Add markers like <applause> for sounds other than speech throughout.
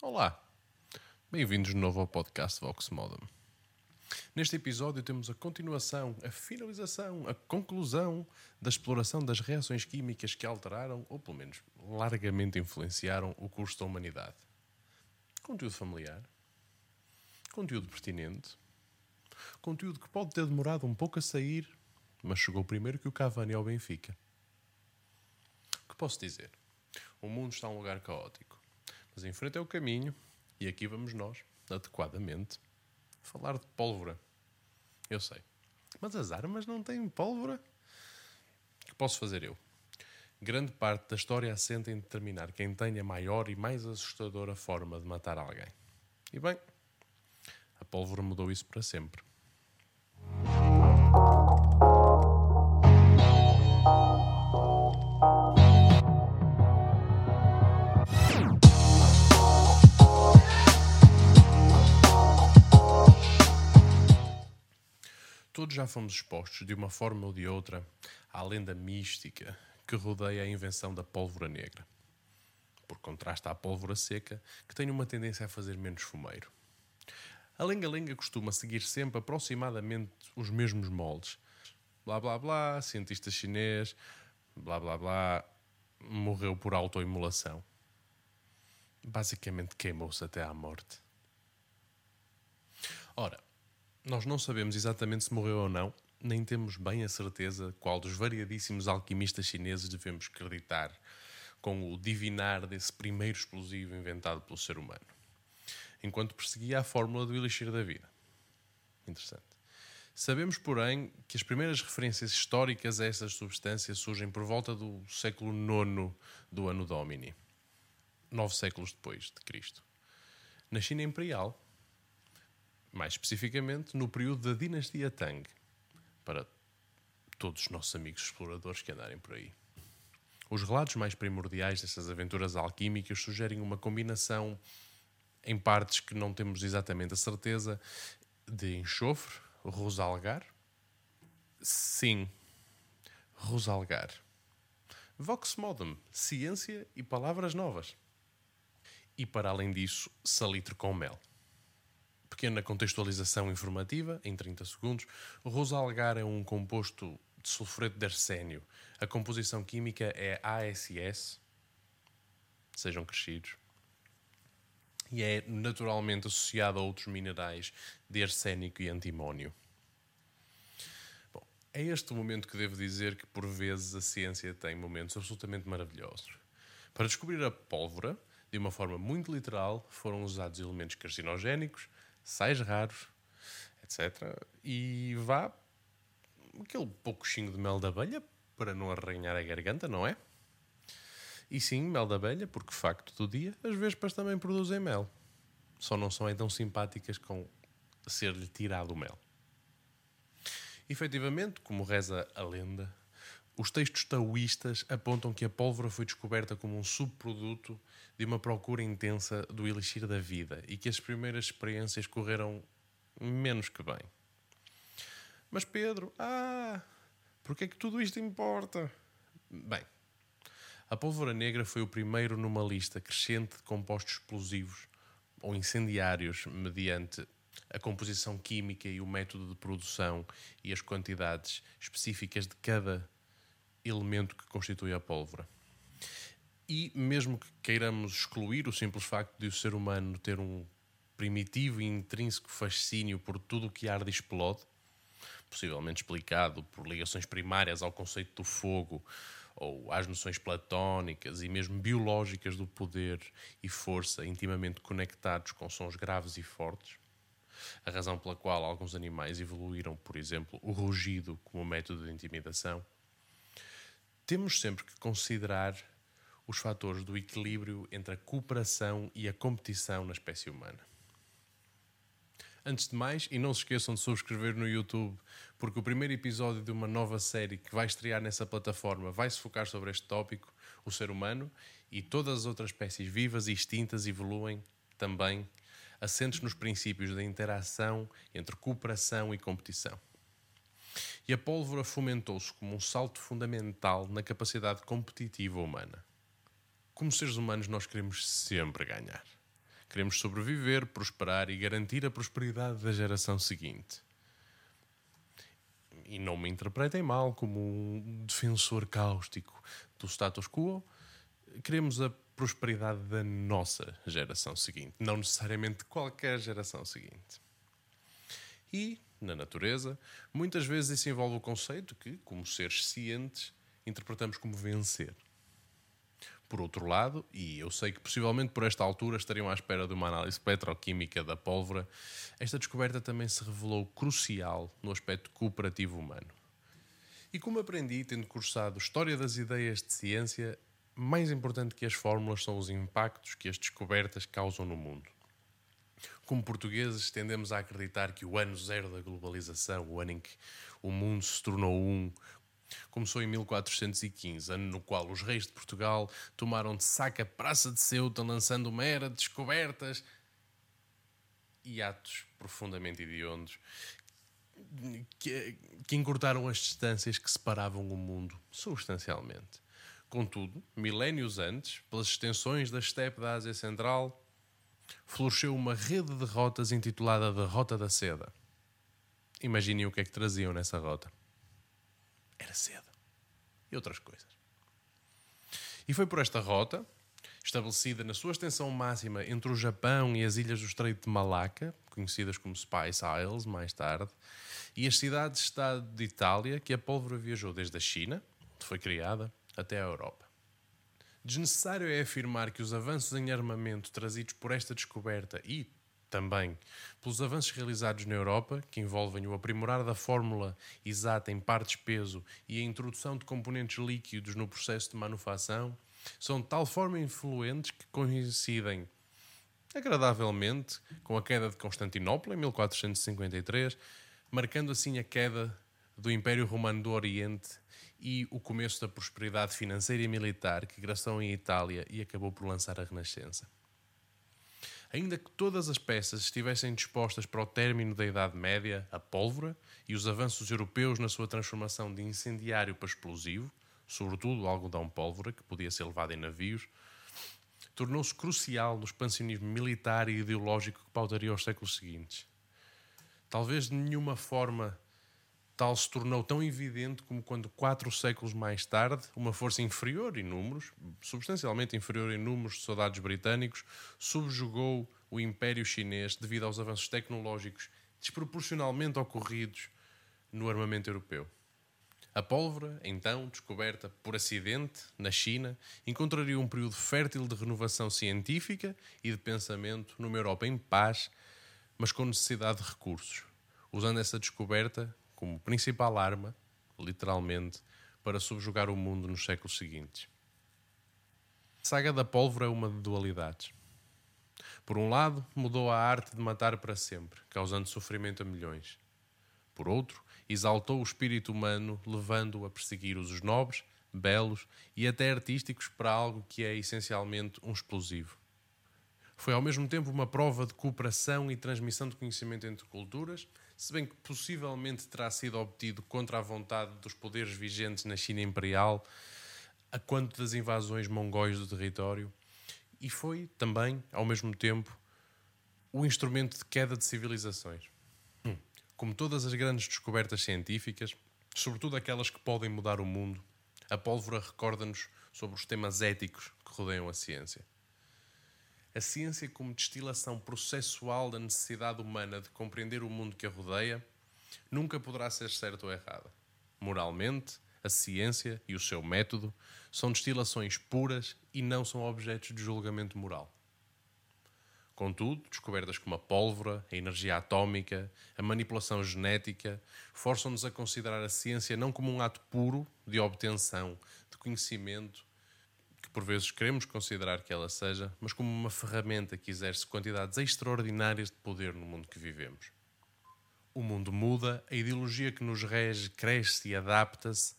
Olá, bem-vindos de novo ao podcast Vox Modem. Neste episódio temos a continuação, a finalização, a conclusão da exploração das reações químicas que alteraram, ou pelo menos largamente influenciaram, o curso da humanidade. Conteúdo familiar, conteúdo pertinente, conteúdo que pode ter demorado um pouco a sair, mas chegou primeiro que o Cavani ao Benfica. O que posso dizer? O mundo está um lugar caótico mas em frente é o caminho e aqui vamos nós, adequadamente, falar de pólvora. Eu sei. Mas as armas não têm pólvora? O que posso fazer eu? Grande parte da história assenta em determinar quem tem a maior e mais assustadora forma de matar alguém. E bem, a pólvora mudou isso para sempre. Todos já fomos expostos, de uma forma ou de outra, à lenda mística que rodeia a invenção da pólvora negra. Por contraste à pólvora seca, que tem uma tendência a fazer menos fumeiro. A lenga-lenga costuma seguir sempre aproximadamente os mesmos moldes. Blá blá blá, cientista chinês, blá blá blá, morreu por autoimolação. Basicamente queimou-se até à morte. Ora, nós não sabemos exatamente se morreu ou não, nem temos bem a certeza qual dos variadíssimos alquimistas chineses devemos acreditar com o divinar desse primeiro explosivo inventado pelo ser humano, enquanto perseguia a fórmula do elixir da vida. Interessante. Sabemos, porém, que as primeiras referências históricas a esta substância surgem por volta do século IX do ano Domini, nove séculos depois de Cristo. Na China Imperial, mais especificamente no período da dinastia Tang, para todos os nossos amigos exploradores que andarem por aí. Os relatos mais primordiais dessas aventuras alquímicas sugerem uma combinação, em partes que não temos exatamente a certeza, de enxofre, rosalgar. Sim, rosalgar. Vox modem, ciência e palavras novas. E para além disso, salitre com mel pequena contextualização informativa, em 30 segundos. O rosalgar é um composto de sulfureto de arsénio. A composição química é ASS. Sejam crescidos. E é naturalmente associado a outros minerais de arsénico e antimónio. Bom, é este o momento que devo dizer que, por vezes, a ciência tem momentos absolutamente maravilhosos. Para descobrir a pólvora, de uma forma muito literal, foram usados elementos carcinogénicos, sais raros, etc. E vá aquele pouquinho de mel da abelha para não arranhar a garganta, não é? E sim, mel da abelha, porque facto do dia, as vespas também produzem mel. Só não são tão simpáticas com ser-lhe tirado o mel. Efetivamente, como reza a lenda, os textos taoístas apontam que a pólvora foi descoberta como um subproduto de uma procura intensa do elixir da vida e que as primeiras experiências correram menos que bem. Mas Pedro, ah, porque é que tudo isto importa? Bem, a pólvora negra foi o primeiro numa lista crescente de compostos explosivos ou incendiários mediante a composição química e o método de produção e as quantidades específicas de cada elemento que constitui a pólvora. E mesmo que queiramos excluir o simples facto de o ser humano ter um primitivo e intrínseco fascínio por tudo o que arde e explode, possivelmente explicado por ligações primárias ao conceito do fogo ou às noções platónicas e mesmo biológicas do poder e força intimamente conectados com sons graves e fortes, a razão pela qual alguns animais evoluíram, por exemplo, o rugido como método de intimidação temos sempre que considerar os fatores do equilíbrio entre a cooperação e a competição na espécie humana. Antes de mais, e não se esqueçam de subscrever no YouTube, porque o primeiro episódio de uma nova série que vai estrear nessa plataforma vai se focar sobre este tópico, o ser humano, e todas as outras espécies vivas e extintas evoluem também assentes nos princípios da interação entre cooperação e competição. E a pólvora fomentou-se como um salto fundamental na capacidade competitiva humana. Como seres humanos, nós queremos sempre ganhar. Queremos sobreviver, prosperar e garantir a prosperidade da geração seguinte. E não me interpretem mal como um defensor cáustico do status quo. Queremos a prosperidade da nossa geração seguinte, não necessariamente qualquer geração seguinte. E, na natureza, muitas vezes isso envolve o conceito que, como seres cientes, interpretamos como vencer. Por outro lado, e eu sei que possivelmente por esta altura estariam à espera de uma análise petroquímica da pólvora, esta descoberta também se revelou crucial no aspecto cooperativo humano. E como aprendi tendo cursado História das Ideias de Ciência, mais importante que as fórmulas são os impactos que as descobertas causam no mundo. Como portugueses, tendemos a acreditar que o ano zero da globalização, o ano em que o mundo se tornou um, Começou em 1415, ano no qual os reis de Portugal tomaram de saca a Praça de Ceuta, lançando uma era de descobertas e atos profundamente hediondos que, que encurtaram as distâncias que separavam o mundo substancialmente. Contudo, milénios antes, pelas extensões da estepe da Ásia Central, floresceu uma rede de rotas intitulada da Rota da Seda. Imaginem o que é que traziam nessa rota era seda e outras coisas. E foi por esta rota, estabelecida na sua extensão máxima entre o Japão e as ilhas do Estreito de Malaca, conhecidas como Spice Isles mais tarde, e as cidades-estado de Itália, que a pólvora viajou desde a China, onde foi criada, até a Europa. Desnecessário é afirmar que os avanços em armamento trazidos por esta descoberta e também pelos avanços realizados na Europa, que envolvem o aprimorar da fórmula exata em partes-peso e a introdução de componentes líquidos no processo de manufação, são de tal forma influentes que coincidem agradavelmente com a queda de Constantinopla em 1453, marcando assim a queda do Império Romano do Oriente e o começo da prosperidade financeira e militar que graçou em Itália e acabou por lançar a Renascença. Ainda que todas as peças estivessem dispostas para o término da Idade Média, a pólvora e os avanços europeus na sua transformação de incendiário para explosivo, sobretudo o algodão-pólvora, que podia ser levado em navios, tornou-se crucial no expansionismo militar e ideológico que pautaria os séculos seguintes. Talvez de nenhuma forma tal se tornou tão evidente como quando, quatro séculos mais tarde, uma força inferior em números, substancialmente inferior em números de soldados britânicos, subjugou o Império Chinês devido aos avanços tecnológicos desproporcionalmente ocorridos no armamento europeu. A pólvora, então descoberta por acidente na China, encontraria um período fértil de renovação científica e de pensamento numa Europa em paz, mas com necessidade de recursos, usando essa descoberta como principal arma, literalmente, para subjugar o mundo nos séculos seguintes. A saga da pólvora é uma de dualidades. Por um lado, mudou a arte de matar para sempre, causando sofrimento a milhões. Por outro, exaltou o espírito humano, levando-o a perseguir usos nobres, belos e até artísticos para algo que é essencialmente um explosivo. Foi ao mesmo tempo uma prova de cooperação e transmissão de conhecimento entre culturas, se bem que possivelmente terá sido obtido contra a vontade dos poderes vigentes na China Imperial, a quanto das invasões mongóis do território, e foi também, ao mesmo tempo, o instrumento de queda de civilizações. Hum. Como todas as grandes descobertas científicas, sobretudo aquelas que podem mudar o mundo, a pólvora recorda-nos sobre os temas éticos que rodeiam a ciência a ciência como destilação processual da necessidade humana de compreender o mundo que a rodeia, nunca poderá ser certa ou errada. Moralmente, a ciência e o seu método são destilações puras e não são objetos de julgamento moral. Contudo, descobertas como a pólvora, a energia atómica, a manipulação genética, forçam-nos a considerar a ciência não como um ato puro de obtenção de conhecimento que por vezes queremos considerar que ela seja, mas como uma ferramenta que exerce quantidades extraordinárias de poder no mundo que vivemos. O mundo muda, a ideologia que nos rege cresce e adapta-se,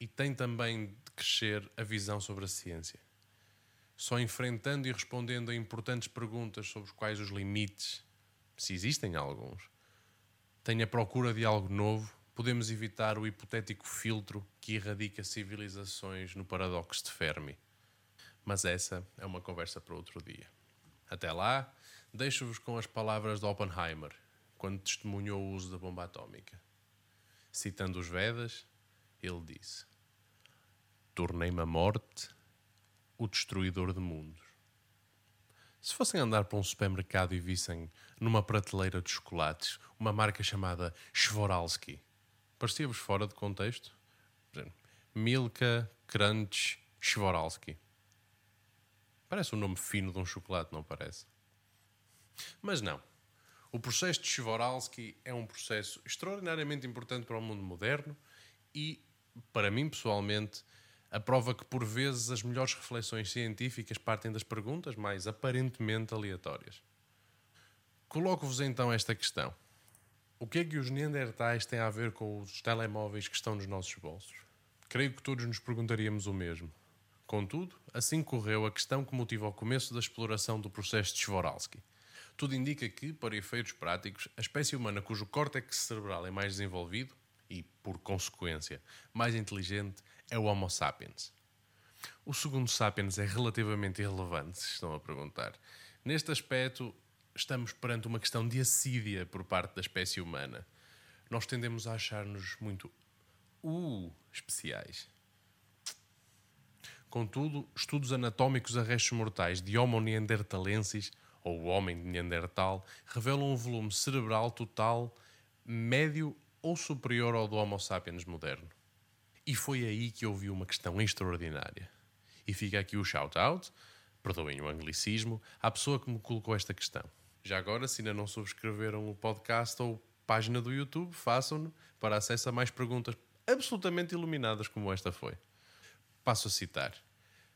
e tem também de crescer a visão sobre a ciência. Só enfrentando e respondendo a importantes perguntas sobre quais os limites, se existem alguns, tem a procura de algo novo, podemos evitar o hipotético filtro que erradica civilizações no paradoxo de Fermi. Mas essa é uma conversa para outro dia. Até lá, Deixo-vos com as palavras de Oppenheimer, quando testemunhou o uso da bomba atómica. Citando os Vedas, ele disse: Tornei-me a morte o destruidor de mundos. Se fossem andar para um supermercado e vissem numa prateleira de chocolates uma marca chamada Swarovski, parecia-vos fora de contexto? Milka Crunch Swarovski. Parece o nome fino de um chocolate, não parece? Mas não. O processo de Swarovski é um processo extraordinariamente importante para o mundo moderno e, para mim pessoalmente, a prova que por vezes as melhores reflexões científicas partem das perguntas mais aparentemente aleatórias. Coloco-vos então esta questão: O que é que os Neandertais têm a ver com os telemóveis que estão nos nossos bolsos? Creio que todos nos perguntaríamos o mesmo. Contudo, assim correu a questão que motiva o começo da exploração do processo de Swarovski. Tudo indica que, para efeitos práticos, a espécie humana cujo córtex cerebral é mais desenvolvido e, por consequência, mais inteligente é o Homo sapiens. O segundo sapiens é relativamente irrelevante, se estão a perguntar. Neste aspecto, estamos perante uma questão de assídia por parte da espécie humana. Nós tendemos a achar-nos muito uh, especiais. Contudo, estudos anatómicos a restos mortais de Homo neanderthalensis, ou homem de Neandertal, revelam um volume cerebral total médio ou superior ao do Homo sapiens moderno. E foi aí que ouvi uma questão extraordinária. E fica aqui o shout-out, perdoem o anglicismo, à pessoa que me colocou esta questão. Já agora, se ainda não subscreveram o podcast ou página do YouTube, façam-no para acesso a mais perguntas absolutamente iluminadas como esta foi. Passo a citar.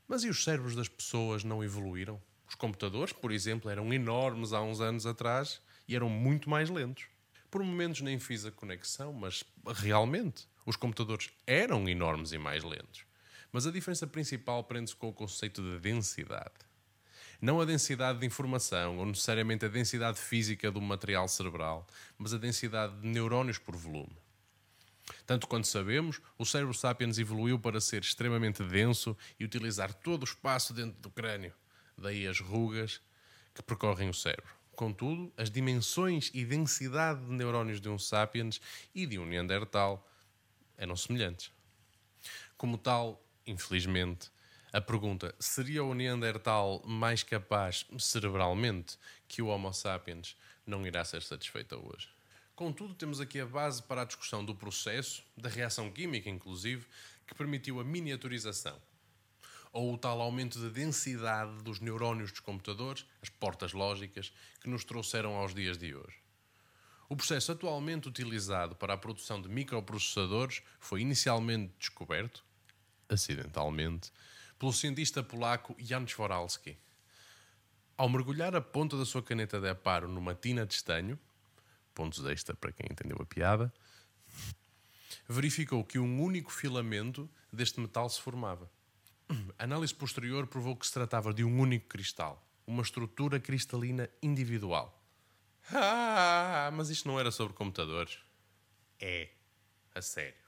Mas e os cérebros das pessoas não evoluíram? Os computadores, por exemplo, eram enormes há uns anos atrás e eram muito mais lentos. Por momentos nem fiz a conexão, mas realmente os computadores eram enormes e mais lentos. Mas a diferença principal prende-se com o conceito de densidade. Não a densidade de informação, ou necessariamente a densidade física do material cerebral, mas a densidade de neurónios por volume. Tanto quanto sabemos, o cérebro sapiens evoluiu para ser extremamente denso e utilizar todo o espaço dentro do crânio, daí as rugas que percorrem o cérebro. Contudo, as dimensões e densidade de neurónios de um sapiens e de um neandertal eram semelhantes. Como tal, infelizmente, a pergunta seria o Neandertal mais capaz cerebralmente que o Homo sapiens não irá ser satisfeita hoje. Contudo, temos aqui a base para a discussão do processo, da reação química, inclusive, que permitiu a miniaturização, ou o tal aumento de densidade dos neurónios dos computadores, as portas lógicas, que nos trouxeram aos dias de hoje. O processo atualmente utilizado para a produção de microprocessadores foi inicialmente descoberto, acidentalmente, pelo cientista polaco Jan Swarovski. Ao mergulhar a ponta da sua caneta de aparo numa tina de estanho, pontos extra para quem entendeu a piada, verificou que um único filamento deste metal se formava. Análise posterior provou que se tratava de um único cristal, uma estrutura cristalina individual. Ah, mas isto não era sobre computadores. É. A sério.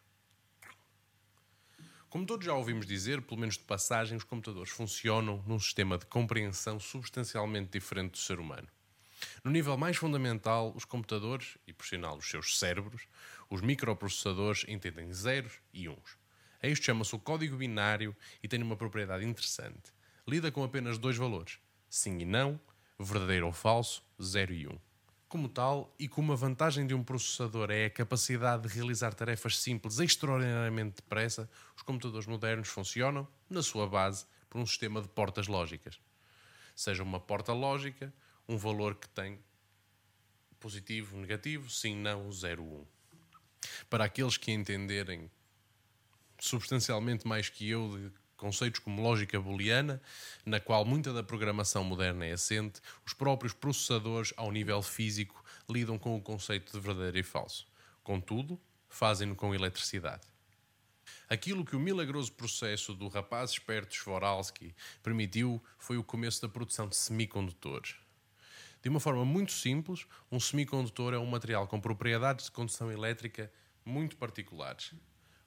Como todos já ouvimos dizer, pelo menos de passagem, os computadores funcionam num sistema de compreensão substancialmente diferente do ser humano. No nível mais fundamental, os computadores, e por sinal os seus cérebros, os microprocessadores entendem zeros e uns. A isto chama-se o código binário e tem uma propriedade interessante. Lida com apenas dois valores, sim e não, verdadeiro ou falso, 0 e 1. Um. Como tal, e como a vantagem de um processador é a capacidade de realizar tarefas simples extraordinariamente depressa, os computadores modernos funcionam, na sua base, por um sistema de portas lógicas. Seja uma porta lógica, um valor que tem positivo, negativo, sim, não, 0, 1. Para aqueles que entenderem substancialmente mais que eu de conceitos como lógica booleana, na qual muita da programação moderna é assente, os próprios processadores, ao nível físico, lidam com o conceito de verdadeiro e falso. Contudo, fazem-no com eletricidade. Aquilo que o milagroso processo do rapaz esperto Swarovski permitiu foi o começo da produção de semicondutores. De uma forma muito simples, um semicondutor é um material com propriedades de condução elétrica muito particulares,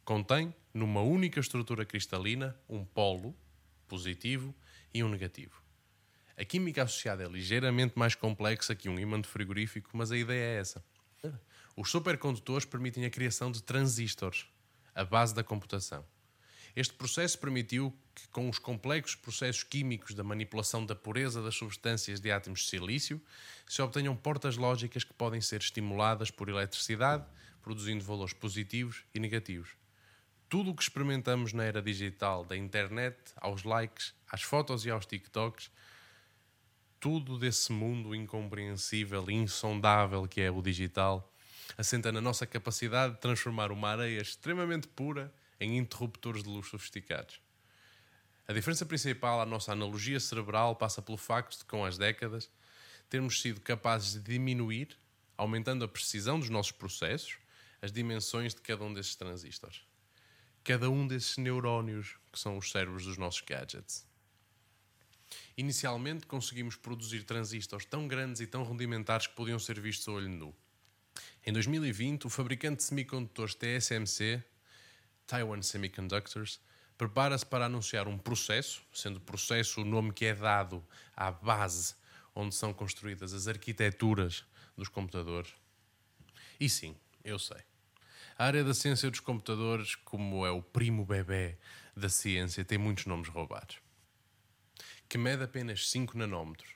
Contém, numa única estrutura cristalina, um polo positivo e um negativo. A química associada é ligeiramente mais complexa que um ímã de frigorífico, mas a ideia é essa. Os supercondutores permitem a criação de transistores, a base da computação. Este processo permitiu que, com os complexos processos químicos da manipulação da pureza das substâncias de átomos de silício, se obtenham portas lógicas que podem ser estimuladas por eletricidade, produzindo valores positivos e negativos. Tudo o que experimentamos na era digital, da internet aos likes, às fotos e aos TikToks, tudo desse mundo incompreensível e insondável que é o digital, assenta na nossa capacidade de transformar uma areia extremamente pura em interruptores de luz sofisticados. A diferença principal à nossa analogia cerebral passa pelo facto de, com as décadas, termos sido capazes de diminuir, aumentando a precisão dos nossos processos, as dimensões de cada um desses transistores. Cada um desses neurónios que são os cérebros dos nossos gadgets. Inicialmente conseguimos produzir transistores tão grandes e tão rudimentares que podiam ser vistos a olho nu. Em 2020, o fabricante de semicondutores TSMC Taiwan Semiconductors, prepara-se para anunciar um processo, sendo processo o nome que é dado à base onde são construídas as arquiteturas dos computadores. E sim, eu sei. A área da ciência dos computadores, como é o primo bebê da ciência, tem muitos nomes roubados. Que mede apenas 5 nanómetros.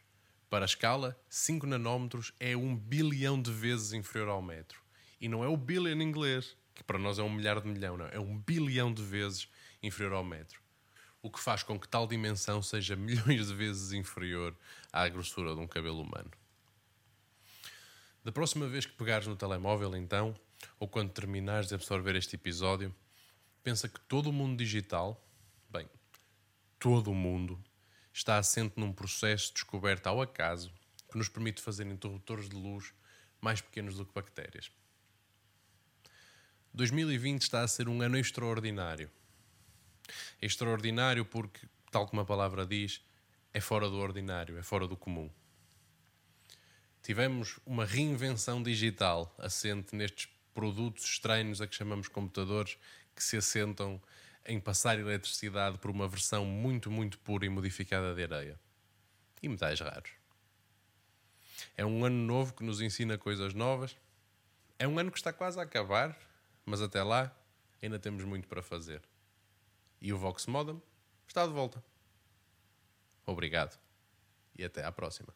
Para a escala, 5 nanómetros é um bilhão de vezes inferior ao metro. E não é o billion em inglês, que para nós é um milhar de milhão, não, é um bilhão de vezes inferior ao metro. O que faz com que tal dimensão seja <laughs> milhões de vezes inferior à grossura de um cabelo humano. Da próxima vez que pegares no telemóvel, então, ou quando terminares de absorver este episódio, pensa que todo o mundo digital, bem, todo o mundo, está assente num processo descoberto ao acaso que nos permite fazer interruptores de luz mais pequenos do que bactérias. 2020 está a ser um ano extraordinário. Extraordinário porque, tal como a palavra diz, é fora do ordinário, é fora do comum. Tivemos uma reinvenção digital assente nestes produtos estranhos a que chamamos computadores que se assentam em passar eletricidade por uma versão muito, muito pura e modificada de areia. E metais raros. É um ano novo que nos ensina coisas novas. É um ano que está quase a acabar mas até lá ainda temos muito para fazer. E o Vox Modem está de volta. Obrigado e até à próxima.